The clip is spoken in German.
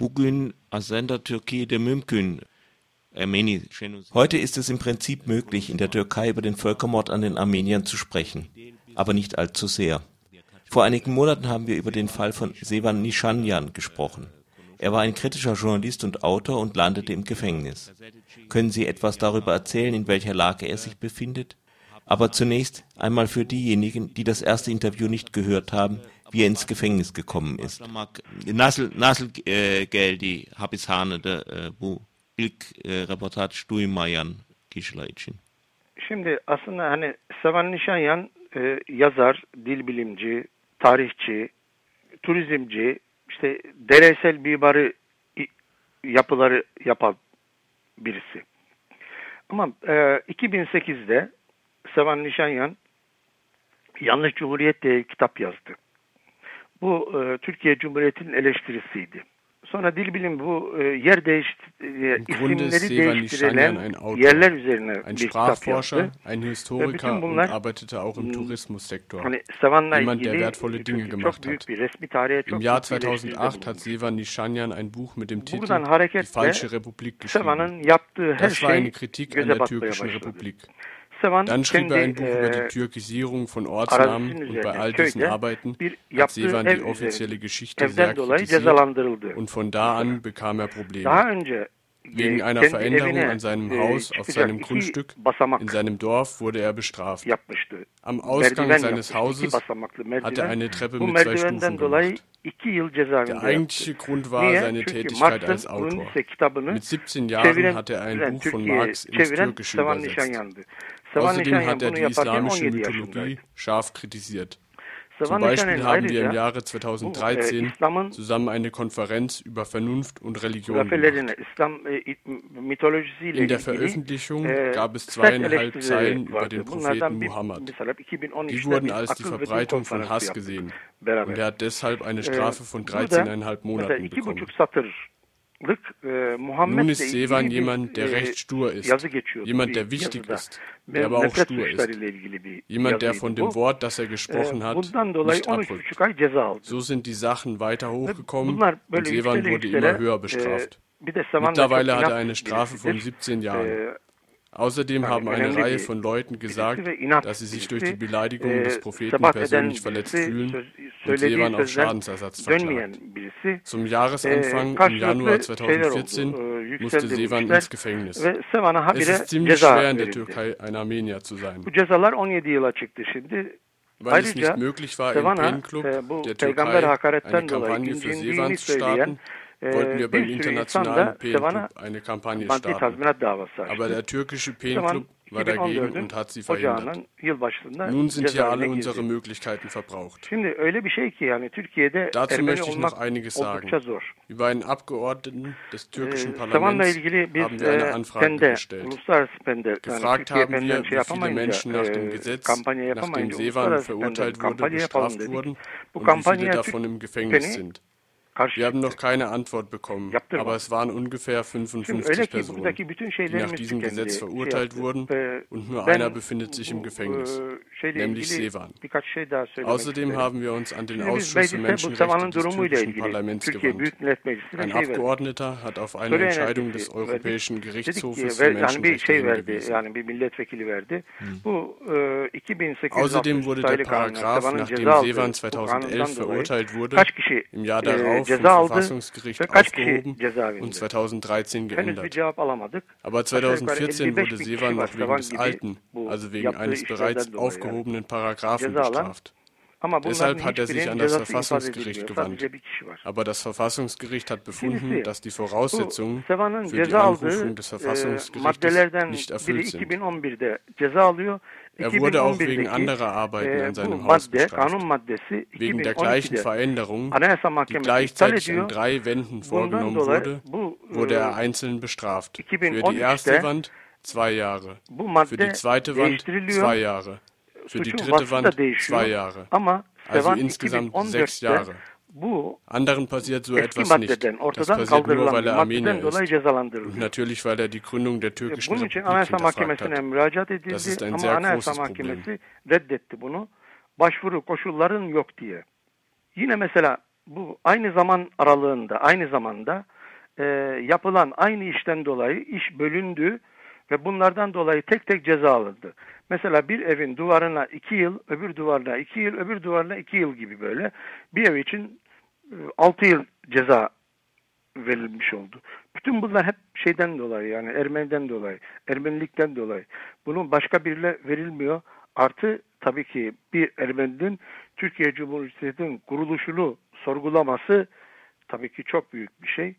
Bugün Asenda Türkiye'de mümkün. Heute ist es im Prinzip möglich, in der Türkei über den Völkermord an den Armeniern zu sprechen, aber nicht allzu sehr. Vor einigen Monaten haben wir über den Fall von Sevan Nishanyan gesprochen. Er war ein kritischer Journalist und Autor und landete im Gefängnis. Können Sie etwas darüber erzählen, in welcher Lage er sich befindet? Aber zunächst einmal für diejenigen, die das erste Interview nicht gehört haben, wie er ins Gefängnis gekommen ist. Nasıl nasıl e, geldi hapishanede e, bu ilk e, röportaj duymayan kişiler için? Şimdi aslında hani Sevan Nişanyan e, yazar, dil bilimci, tarihçi, turizmci, işte deresel mimarı yapıları yapan birisi. Ama e, 2008'de Sevan Nişanyan Yanlış Cumhuriyet diye kitap yazdı. Bu e, Türkiye Cumhuriyeti'nin eleştirisiydi. Sonra dil bilim bu e, yer değiş e, isimleri değiştirilen yerler üzerine ein bir Sprachforscher, ein Historiker und arbeitete auch im Tourismussektor. Hani Jemand, der wertvolle Dinge gemacht hat. Im Jahr 2008 hat Sevan Nishanyan ein Buch mit dem Titel Die falsche Republik geschrieben. Das war eine Kritik an der türkischen Republik. Dann schrieb er ein Buch über die Türkisierung von Ortsnamen und bei all diesen Arbeiten hat Sevan die offizielle Geschichte sehr kritisiert und von da an bekam er Probleme. Wegen einer Veränderung an seinem Haus auf seinem Grundstück in seinem Dorf wurde er bestraft. Am Ausgang seines Hauses hat er eine Treppe mit zwei Stufen gemacht. Der eigentliche Grund war seine Tätigkeit als Autor. Mit 17 Jahren hat er ein Buch von Marx ins Türkische übersetzt. Außerdem hat er die islamische Mythologie scharf kritisiert. Zum Beispiel haben wir im Jahre 2013 zusammen eine Konferenz über Vernunft und Religion gemacht. In der Veröffentlichung gab es zweieinhalb Zeilen über den Propheten Muhammad. Die wurden als die Verbreitung von Hass gesehen. Und er hat deshalb eine Strafe von 13,5 Monaten bekommen. Nun ist Sevan jemand, der recht stur ist, jemand, der wichtig ist, der aber auch stur ist, jemand, der von dem Wort, das er gesprochen hat, nicht abrückt. So sind die Sachen weiter hochgekommen und Sevan wurde immer höher bestraft. Mittlerweile hat er eine Strafe von 17 Jahren. Außerdem haben eine Reihe von Leuten gesagt, dass sie sich durch die Beleidigung des Propheten persönlich verletzt fühlen und Sevan auf Schadensersatz verklagt. Zum Jahresanfang im Januar 2014 musste Sevan ins Gefängnis. Es ist ziemlich schwer in der Türkei ein Armenier zu sein. Weil es nicht möglich war, im Pen Club der Türkei eine Kampagne für Sevan zu starten, wollten wir beim internationalen PN-Club eine Kampagne starten. Aber der türkische PN-Club war dagegen und hat sie verhindert. Nun sind hier alle unsere Möglichkeiten verbraucht. Dazu möchte ich noch einiges sagen. Über einen Abgeordneten des türkischen Parlaments haben wir eine Anfrage gestellt. Gefragt haben wir, wie viele Menschen nach dem Gesetz, nachdem Sevan verurteilt wurde, bestraft wurden und wie viele davon im Gefängnis sind. Wir haben noch keine Antwort bekommen, aber es waren ungefähr 55 Personen, die nach diesem Gesetz verurteilt wurden und nur einer befindet sich im Gefängnis, nämlich Sevan. Außerdem haben wir uns an den Ausschuss für Menschenrechte des türkischen Parlaments gewandt. Ein Abgeordneter hat auf eine Entscheidung des Europäischen Gerichtshofes für Menschenrechte hingewiesen. Außerdem wurde der Paragraph, nachdem Sevan 2011 verurteilt wurde, im Jahr darauf vom Verfassungsgericht aufgehoben und 2013 geändert. Aber 2014 wurde Sevan noch wegen des alten, also wegen eines bereits aufgehobenen Paragraphen bestraft. Deshalb hat er sich an das Verfassungsgericht gewandt. Aber das Verfassungsgericht hat befunden, dass die Voraussetzungen für die Anrufung des Verfassungsgerichtes nicht erfüllt sind. Er wurde auch wegen anderer Arbeiten an seinem Haus bestraft. Wegen der gleichen Veränderung, die gleichzeitig in drei Wänden vorgenommen wurde, wurde er einzeln bestraft. Für die erste Wand zwei Jahre, für die zweite Wand zwei Jahre, die dritte Wand zwei Jahre. Also insgesamt sechs Jahre. Anderen passiert so etwas nicht. Das passiert nur, weil er Armenier ist. Und natürlich, weil er die Gründung der türkischen Republik hinterfragt hat. Das ist ein sehr großes Problem. Başvuru koşulların yok diye. Yine mesela bu aynı zaman aralığında, aynı zamanda e, yapılan aynı işten dolayı iş bölündü ve bunlardan dolayı tek tek ceza alındı. Mesela bir evin duvarına iki yıl, öbür duvarına iki yıl, öbür duvarına iki yıl gibi böyle bir ev için e, altı yıl ceza verilmiş oldu. Bütün bunlar hep şeyden dolayı yani Ermeniden dolayı, Ermenilikten dolayı. Bunun başka birine verilmiyor. Artı tabii ki bir Ermeninin Türkiye Cumhuriyeti'nin kuruluşunu sorgulaması tabii ki çok büyük bir şey.